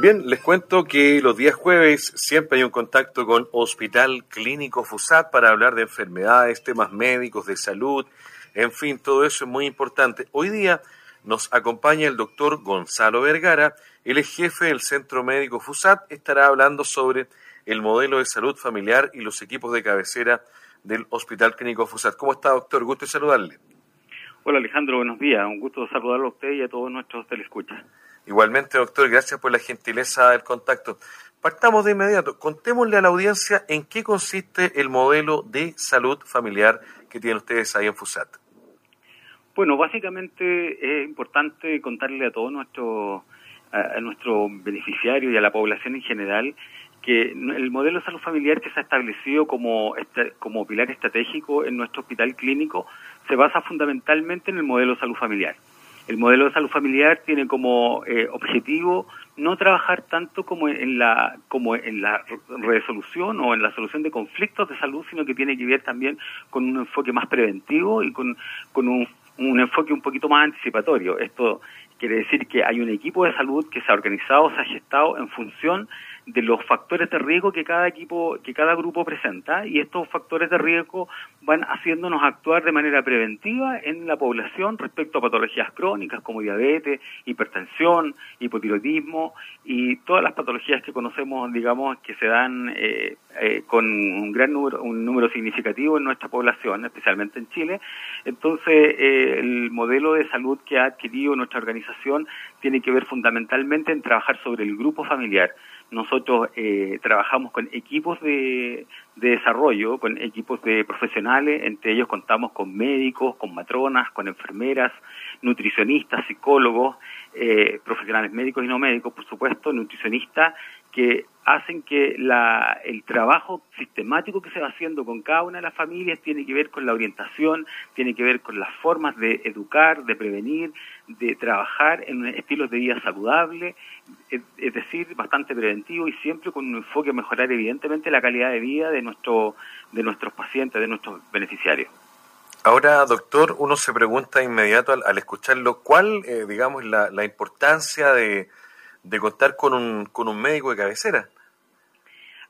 Bien, les cuento que los días jueves siempre hay un contacto con Hospital Clínico FUSAT para hablar de enfermedades, temas médicos, de salud, en fin, todo eso es muy importante. Hoy día nos acompaña el doctor Gonzalo Vergara, él es jefe del Centro Médico FUSAT, estará hablando sobre el modelo de salud familiar y los equipos de cabecera del Hospital Clínico FUSAT. ¿Cómo está, doctor? Gusto saludarle. Hola, Alejandro, buenos días. Un gusto saludarlo a usted y a todos nuestros telescuchas. Igualmente, doctor, gracias por la gentileza del contacto. Partamos de inmediato. Contémosle a la audiencia en qué consiste el modelo de salud familiar que tienen ustedes ahí en FUSAT. Bueno, básicamente es importante contarle a todos nuestros beneficiarios y a la población en general que el modelo de salud familiar que se ha establecido como, como pilar estratégico en nuestro hospital clínico se basa fundamentalmente en el modelo de salud familiar. El modelo de salud familiar tiene como eh, objetivo no trabajar tanto como en la como en la resolución o en la solución de conflictos de salud, sino que tiene que ver también con un enfoque más preventivo y con, con un, un enfoque un poquito más anticipatorio. Esto quiere decir que hay un equipo de salud que se ha organizado, se ha gestado en función de los factores de riesgo que cada equipo, que cada grupo presenta y estos factores de riesgo van haciéndonos actuar de manera preventiva en la población respecto a patologías crónicas como diabetes, hipertensión, hipotiroidismo y todas las patologías que conocemos, digamos, que se dan eh, eh, con un gran número, un número significativo en nuestra población, especialmente en Chile. Entonces, eh, el modelo de salud que ha adquirido nuestra organización tiene que ver fundamentalmente en trabajar sobre el grupo familiar nosotros eh, trabajamos con equipos de, desarrollo, con equipos de profesionales, entre ellos contamos con médicos, con matronas, con enfermeras, nutricionistas, psicólogos, eh, profesionales médicos y no médicos, por supuesto, nutricionistas, que hacen que la, el trabajo sistemático que se va haciendo con cada una de las familias tiene que ver con la orientación, tiene que ver con las formas de educar, de prevenir, de trabajar en estilos de vida saludable, es, decir, bastante preventivo y siempre con un enfoque a mejorar evidentemente la calidad de vida de, nuestro, de nuestros pacientes, de nuestros beneficiarios. Ahora, doctor, uno se pregunta inmediato al, escucharlo, ¿cuál, eh, digamos, la, la importancia de de contar con un, con un médico de cabecera?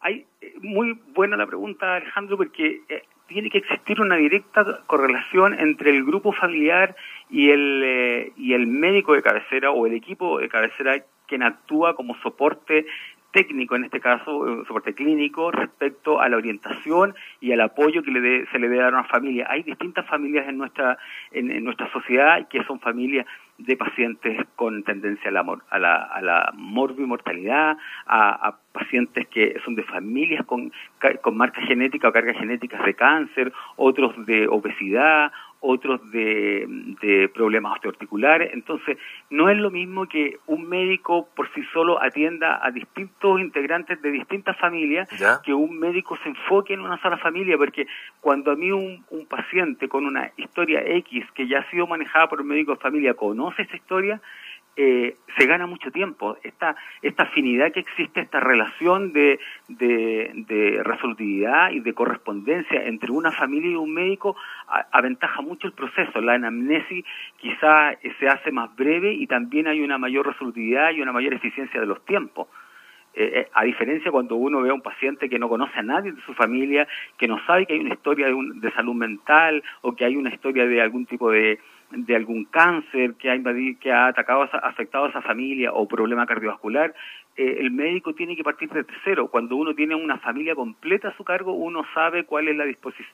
Hay, eh, muy buena la pregunta, Alejandro, porque eh, tiene que existir una directa correlación entre el grupo familiar y el, eh, y el médico de cabecera o el equipo de cabecera quien actúa como soporte técnico, en este caso, soporte clínico, respecto a la orientación y al apoyo que le se le debe dar a una familia. Hay distintas familias en nuestra, en, nuestra sociedad que son familias de pacientes con tendencia a la, a la, a la morbimortalidad, a, a, pacientes que son de familias con, con marca genética o cargas genéticas de cáncer, otros de obesidad, otros de, de, problemas osteoarticulares. Entonces, no es lo mismo que un médico por sí solo atienda a distintos integrantes de distintas familias, que un médico se enfoque en una sola familia, porque cuando a mí un, un, paciente con una historia X que ya ha sido manejada por un médico de familia conoce esa historia, eh, se gana mucho tiempo. Esta, esta afinidad que existe, esta relación de, de, resolutividad y de correspondencia entre una familia y un médico aventaja mucho el proceso. La anamnesis quizá se hace más breve y también hay una mayor resolutividad y una mayor eficiencia de los tiempos. Eh, eh, a diferencia cuando uno ve a un paciente que no conoce a nadie de su familia, que no sabe que hay una historia de, de salud mental o que hay una historia de algún tipo de, de algún cáncer que ha invadido, que ha atacado, afectado a esa familia o problema cardiovascular, eh, el médico tiene que partir desde cero. Cuando uno tiene una familia completa a su cargo, uno sabe cuál es la,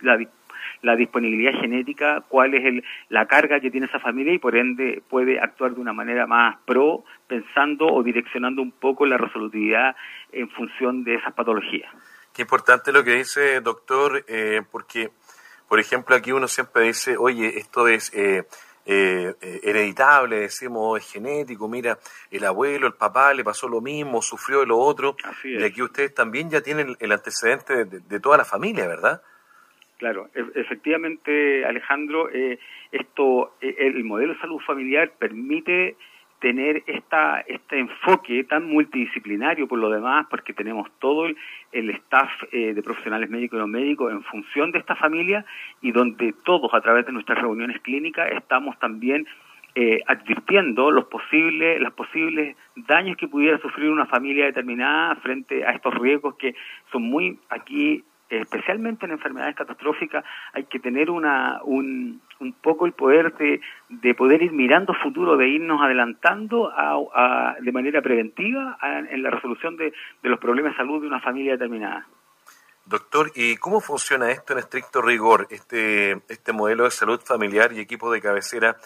la, la disponibilidad genética, cuál es el, la carga que tiene esa familia y por ende puede actuar de una manera más pro, pensando o direccionando un poco la resolutividad en función de esas patologías. Qué importante lo que dice, doctor, eh, porque por ejemplo, aquí uno siempre dice, oye, esto es eh, eh, hereditable, decimos, es genético, mira, el abuelo, el papá le pasó lo mismo, sufrió de lo otro, y aquí ustedes también ya tienen el antecedente de, toda la familia, ¿verdad? Claro, e, efectivamente, Alejandro, eh, esto, e, el modelo de salud familiar permite tener esta, este enfoque tan multidisciplinario por lo demás, porque tenemos todo el, staff eh, de profesionales médicos y no médicos en función de esta familia y donde todos a través de nuestras reuniones clínicas estamos también eh, advirtiendo los posibles, los posibles daños que pudiera sufrir una familia determinada frente a estos riesgos que son muy aquí especialmente en enfermedades catastróficas, hay que tener una, un, un poco el poder de, de, poder ir mirando futuro, de irnos adelantando a, de manera preventiva en la resolución de, de los problemas de salud de una familia determinada. Doctor, ¿y cómo funciona esto en estricto rigor, este, este modelo de salud familiar y equipo de cabecera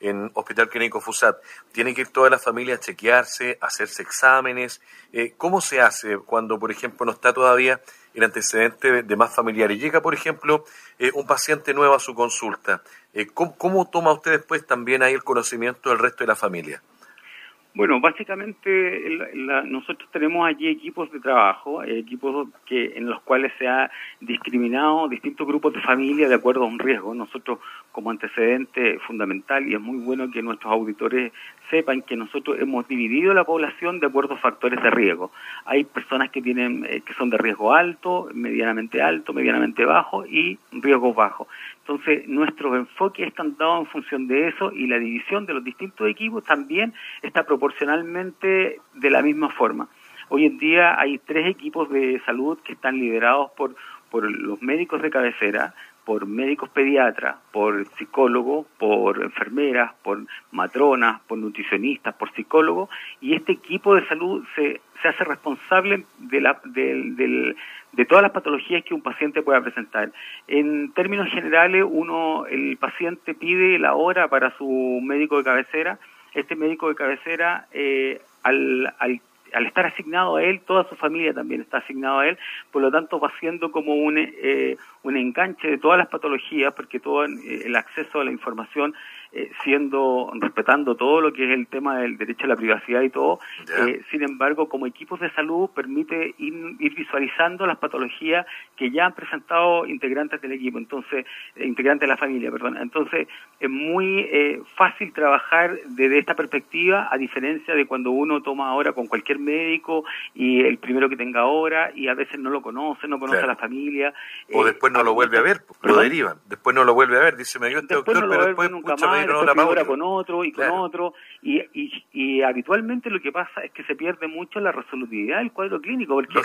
en Hospital Clínico FUSAT? ¿Tiene que ir toda la familia a chequearse, hacerse exámenes? Eh, ¿Cómo se hace cuando, por ejemplo, no está todavía el antecedente de más familiares. Llega, por ejemplo, eh, un paciente nuevo a su consulta. Eh, ¿cómo, toma usted después también ahí el conocimiento del resto de la familia? Bueno, básicamente nosotros tenemos allí equipos de trabajo, equipos que en los cuales se ha discriminado distintos grupos de familia de acuerdo a un riesgo. Nosotros como antecedente fundamental y es muy bueno que nuestros auditores sepan que nosotros hemos dividido la población de acuerdo a factores de riesgo. Hay personas que tienen eh, que son de riesgo alto, medianamente alto, medianamente bajo y riesgo bajo. Entonces, nuestros enfoques están dados en función de eso y la división de los distintos equipos también está proporcionalmente de la misma forma. Hoy en día hay tres equipos de salud que están liderados por, por los médicos de cabecera, por médicos pediatras, por psicólogos, por enfermeras, por matronas, por nutricionistas, por psicólogos, y este equipo de salud se, se hace responsable de, la, de, de todas las patologías que un paciente pueda presentar. En términos generales, uno, el paciente pide la hora para su médico de cabecera, este médico de cabecera eh, al, al al estar asignado a él, toda su familia también está asignado a él, por lo tanto va siendo como un, eh, un enganche de todas las patologías, porque todo eh, el acceso a la información eh, siendo respetando todo lo que es el tema del derecho a la privacidad y todo. Eh, sin embargo, como equipos de salud permite ir, visualizando las patologías que ya han presentado integrantes del equipo, entonces eh, integrantes de la familia, perdón. Entonces es muy fácil trabajar desde esta perspectiva, a diferencia de cuando uno toma ahora con cualquier médico y el primero que tenga ahora y a veces no lo conoce, no conoce a la familia. O después no lo vuelve a ver, pues, lo derivan. Después no lo vuelve a ver, dice me dio este doctor, pero después nunca más, ahora con otro y con otro, y, y, habitualmente lo que pasa es que se pierde mucho la resolutividad del cuadro clínico, porque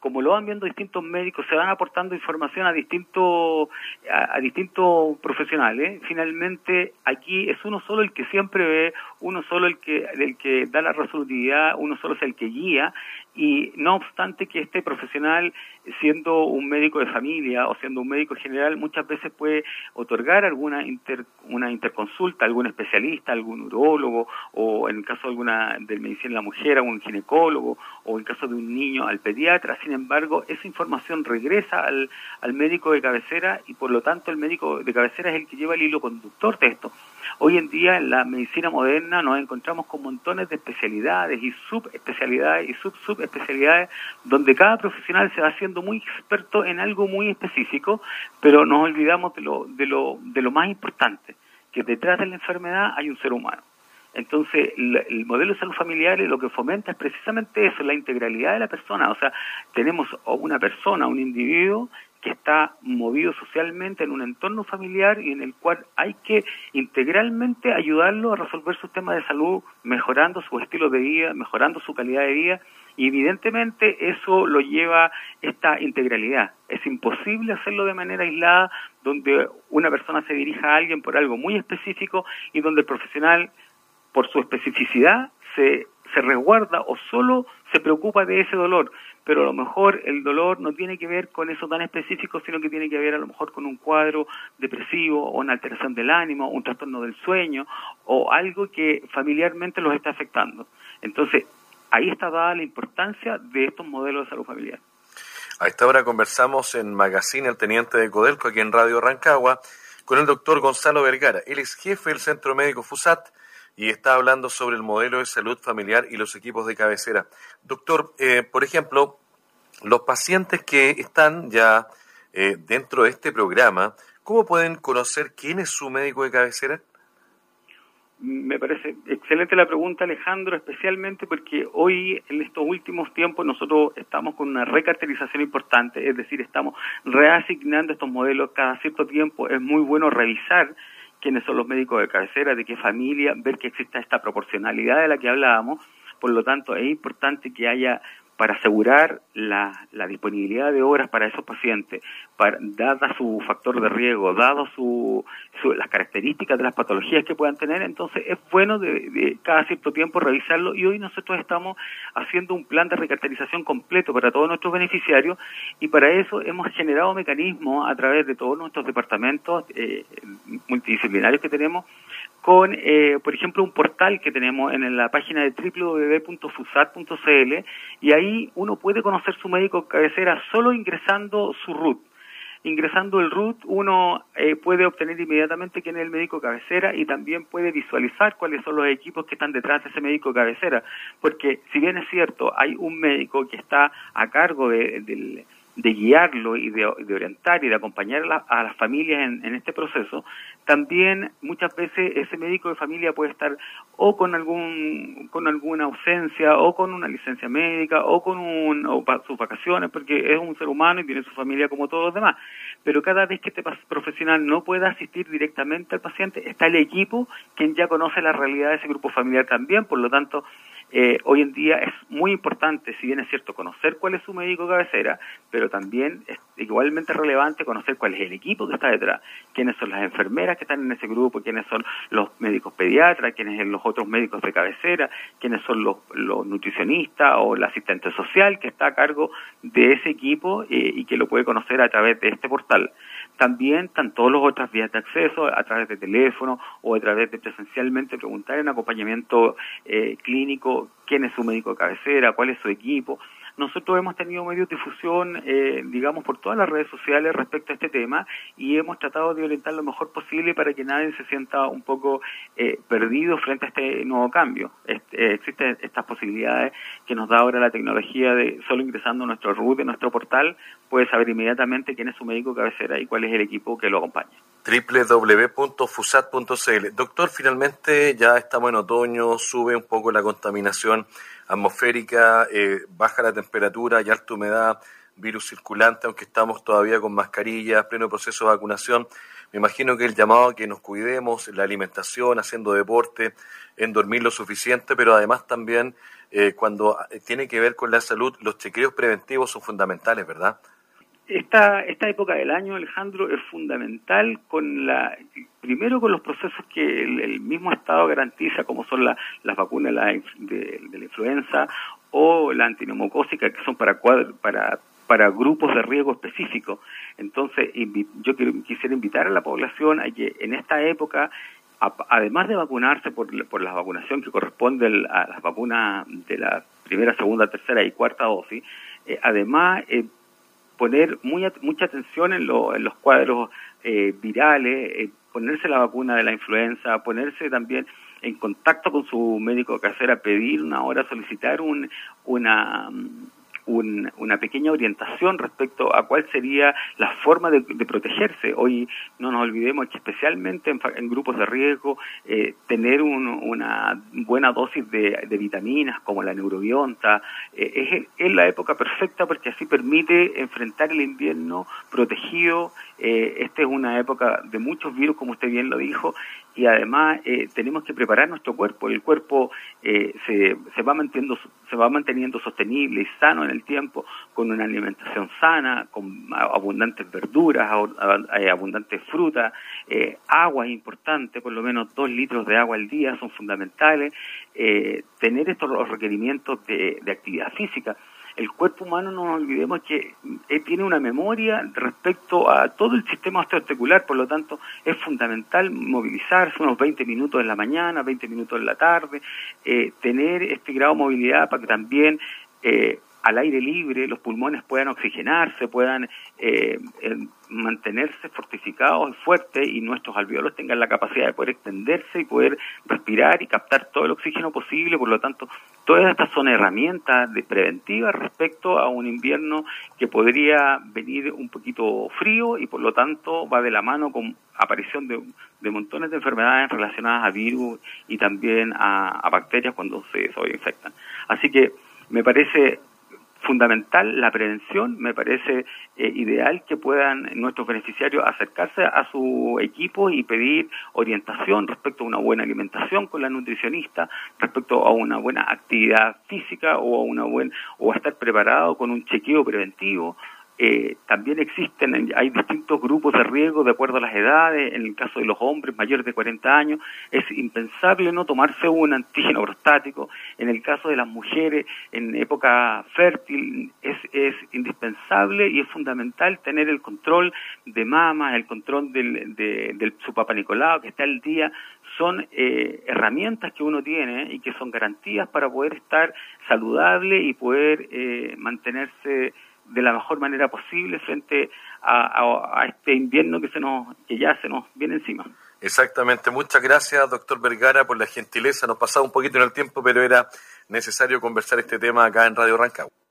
como lo van viendo distintos médicos, se van aportando información a distintos, a, distintos profesionales, finalmente aquí es uno solo el que siempre ve, uno solo el que, el que da la resolutividad, uno solo es el que guía, y no obstante que este profesional, siendo un médico de familia o siendo un médico general, muchas veces puede otorgar alguna inter, una interconsulta, algún especialista, algún urólogo, o en el caso de alguna de medicina de la mujer, a un ginecólogo, o en caso de un niño al pediatra. Sin embargo, esa información regresa al, al médico de cabecera y por lo tanto el médico de cabecera es el que lleva el hilo conductor de esto. Hoy en día en la medicina moderna nos encontramos con montones de especialidades y subespecialidades y sub-subespecialidades donde cada profesional se va haciendo muy experto en algo muy específico, pero nos olvidamos de lo, de lo, de lo más importante, que detrás de la enfermedad hay un ser humano. Entonces, el, modelo de salud familiar lo que fomenta es precisamente eso, la integralidad de la persona. O sea, tenemos una persona, un individuo que está movido socialmente en un entorno familiar y en el cual hay que integralmente ayudarlo a resolver sus temas de salud, mejorando su estilo de vida, mejorando su calidad de vida y evidentemente eso lo lleva esta integralidad. Es imposible hacerlo de manera aislada donde una persona se dirija a alguien por algo muy específico y donde el profesional, por su especificidad, se, se resguarda o solo se preocupa de ese dolor pero a lo mejor el dolor no tiene que ver con eso tan específico, sino que tiene que ver a lo mejor con un cuadro depresivo o una alteración del ánimo, un trastorno del sueño o algo que familiarmente los está afectando. Entonces, ahí está dada la importancia de estos modelos de salud familiar. A esta hora conversamos en Magazine El Teniente de Codelco, aquí en Radio Rancagua, con el doctor Gonzalo Vergara. Él es jefe del Centro Médico FUSAT y está hablando sobre el modelo de salud familiar y los equipos de cabecera. Doctor, eh, por ejemplo, los pacientes que están ya eh, dentro de este programa, ¿cómo pueden conocer quién es su médico de cabecera? Me parece excelente la pregunta, Alejandro, especialmente porque hoy, en estos últimos tiempos, nosotros estamos con una recaracterización importante, es decir, estamos reasignando estos modelos cada cierto tiempo. Es muy bueno revisar quiénes son los médicos de cabecera, de qué familia, ver que exista esta proporcionalidad de la que hablábamos. Por lo tanto, es importante que haya para asegurar la, disponibilidad de horas para esos pacientes, dada su factor de riesgo, dado su, las características de las patologías que puedan tener, entonces es bueno de, cada cierto tiempo revisarlo y hoy nosotros estamos haciendo un plan de recartelización completo para todos nuestros beneficiarios y para eso hemos generado mecanismos a través de todos nuestros departamentos eh, multidisciplinarios que tenemos con, eh, por ejemplo, un portal que tenemos en la página de www.fusat.cl y ahí uno puede conocer su médico cabecera solo ingresando su RUT. Ingresando el RUT, uno eh, puede obtener inmediatamente quién es el médico cabecera y también puede visualizar cuáles son los equipos que están detrás de ese médico cabecera. Porque, si bien es cierto, hay un médico que está a cargo de, del de guiarlo y de, orientar y de acompañar a, las familias en, este proceso, también muchas veces ese médico de familia puede estar o con algún con alguna ausencia o con una licencia médica o con un, o sus vacaciones porque es un ser humano y tiene su familia como todos los demás. Pero cada vez que este profesional no pueda asistir directamente al paciente, está el equipo quien ya conoce la realidad de ese grupo familiar también, por lo tanto eh, hoy en día es muy importante, si bien es cierto, conocer cuál es su médico cabecera, pero también es igualmente relevante conocer cuál es el equipo que está detrás, quiénes son las enfermeras que están en ese grupo, quiénes son los médicos pediatras, quiénes son los otros médicos de cabecera, quiénes son los, nutricionistas o el asistente social que está a cargo de ese equipo eh, y que lo puede conocer a través de este portal. También están todas las otras vías de acceso, a través de teléfono o a través de presencialmente preguntar en acompañamiento eh, clínico quién es su médico de cabecera, cuál es su equipo. Nosotros hemos tenido medios de difusión, eh, digamos, por todas las redes sociales respecto a este tema y hemos tratado de orientar lo mejor posible para que nadie se sienta un poco eh, perdido frente a este nuevo cambio. Este, existen estas posibilidades que nos da ahora la tecnología de solo ingresando a nuestro root, en nuestro portal, puede saber inmediatamente quién es su médico cabecera y cuál es el equipo que lo acompaña www.fusat.cl. Doctor, finalmente ya estamos en otoño, sube un poco la contaminación atmosférica, eh, baja la temperatura y alta humedad, virus circulante, aunque estamos todavía con mascarillas, pleno proceso de vacunación. Me imagino que el llamado a que nos cuidemos, la alimentación, haciendo deporte, en dormir lo suficiente, pero además también eh, cuando tiene que ver con la salud, los chequeos preventivos son fundamentales, ¿verdad? Esta, esta época del año, Alejandro, es fundamental con la, primero con los procesos que el, mismo Estado garantiza, como son las vacunas de, la influenza o la antineumocócica, que son para, para, para grupos de riesgo específicos. Entonces, yo quisiera invitar a la población a que en esta época además de vacunarse por, por la vacunación que corresponde a las vacunas de la primera, segunda, tercera y cuarta dosis, eh, además eh, poner muy, mucha atención en, los cuadros eh, virales, eh, ponerse la vacuna de la influenza, ponerse también en contacto con su médico casera, pedir una hora, solicitar un, una, una pequeña orientación respecto a cuál sería la forma de, protegerse. Hoy no nos olvidemos que especialmente en, grupos de riesgo, eh, tener una buena dosis de, vitaminas como la neurobionta eh, es, la época perfecta porque así permite enfrentar el invierno protegido. Eh, esta es una época de muchos virus, como usted bien lo dijo, y además eh, tenemos que preparar nuestro cuerpo. El cuerpo eh, se, se, va manteniendo, se va manteniendo sostenible y sano en el tiempo con una alimentación sana, con abundantes verduras, eh, abundantes frutas, agua es importante, por lo menos dos litros de agua al día son fundamentales, tener estos requerimientos de, de actividad física el cuerpo humano no nos olvidemos que eh, tiene una memoria respecto a todo el sistema osteoarticular, por lo tanto es fundamental movilizarse unos 20 minutos en la mañana, 20 minutos en la tarde, eh, tener este grado de movilidad para que también eh, al aire libre los pulmones puedan oxigenarse, puedan eh, mantenerse fortificados y fuertes y nuestros alveolos tengan la capacidad de poder extenderse y poder respirar y captar todo el oxígeno posible. Por lo tanto, todas estas son herramientas de preventivas respecto a un invierno que podría venir un poquito frío y por lo tanto va de la mano con aparición de, montones de enfermedades relacionadas a virus y también a, bacterias cuando se, se infectan. Así que me parece fundamental la prevención, me parece eh, ideal que puedan nuestros beneficiarios acercarse a su equipo y pedir orientación respecto a una buena alimentación con la nutricionista, respecto a una buena actividad física o a una buena o a estar preparado con un chequeo preventivo eh, también existen, hay distintos grupos de riesgo de acuerdo a las edades. En el caso de los hombres mayores de 40 años, es impensable no tomarse un antígeno prostático. En el caso de las mujeres en época fértil, es, es indispensable y es fundamental tener el control de mama, el control del, de, del su papá Nicolau, que está al día. Son eh, herramientas que uno tiene y que son garantías para poder estar saludable y poder eh, mantenerse de la mejor manera posible frente a, este invierno que se nos que ya se nos viene encima. Exactamente. Muchas gracias, doctor Vergara, por la gentileza. Nos pasaba un poquito en el tiempo, pero era necesario conversar este tema acá en Radio Rancagua.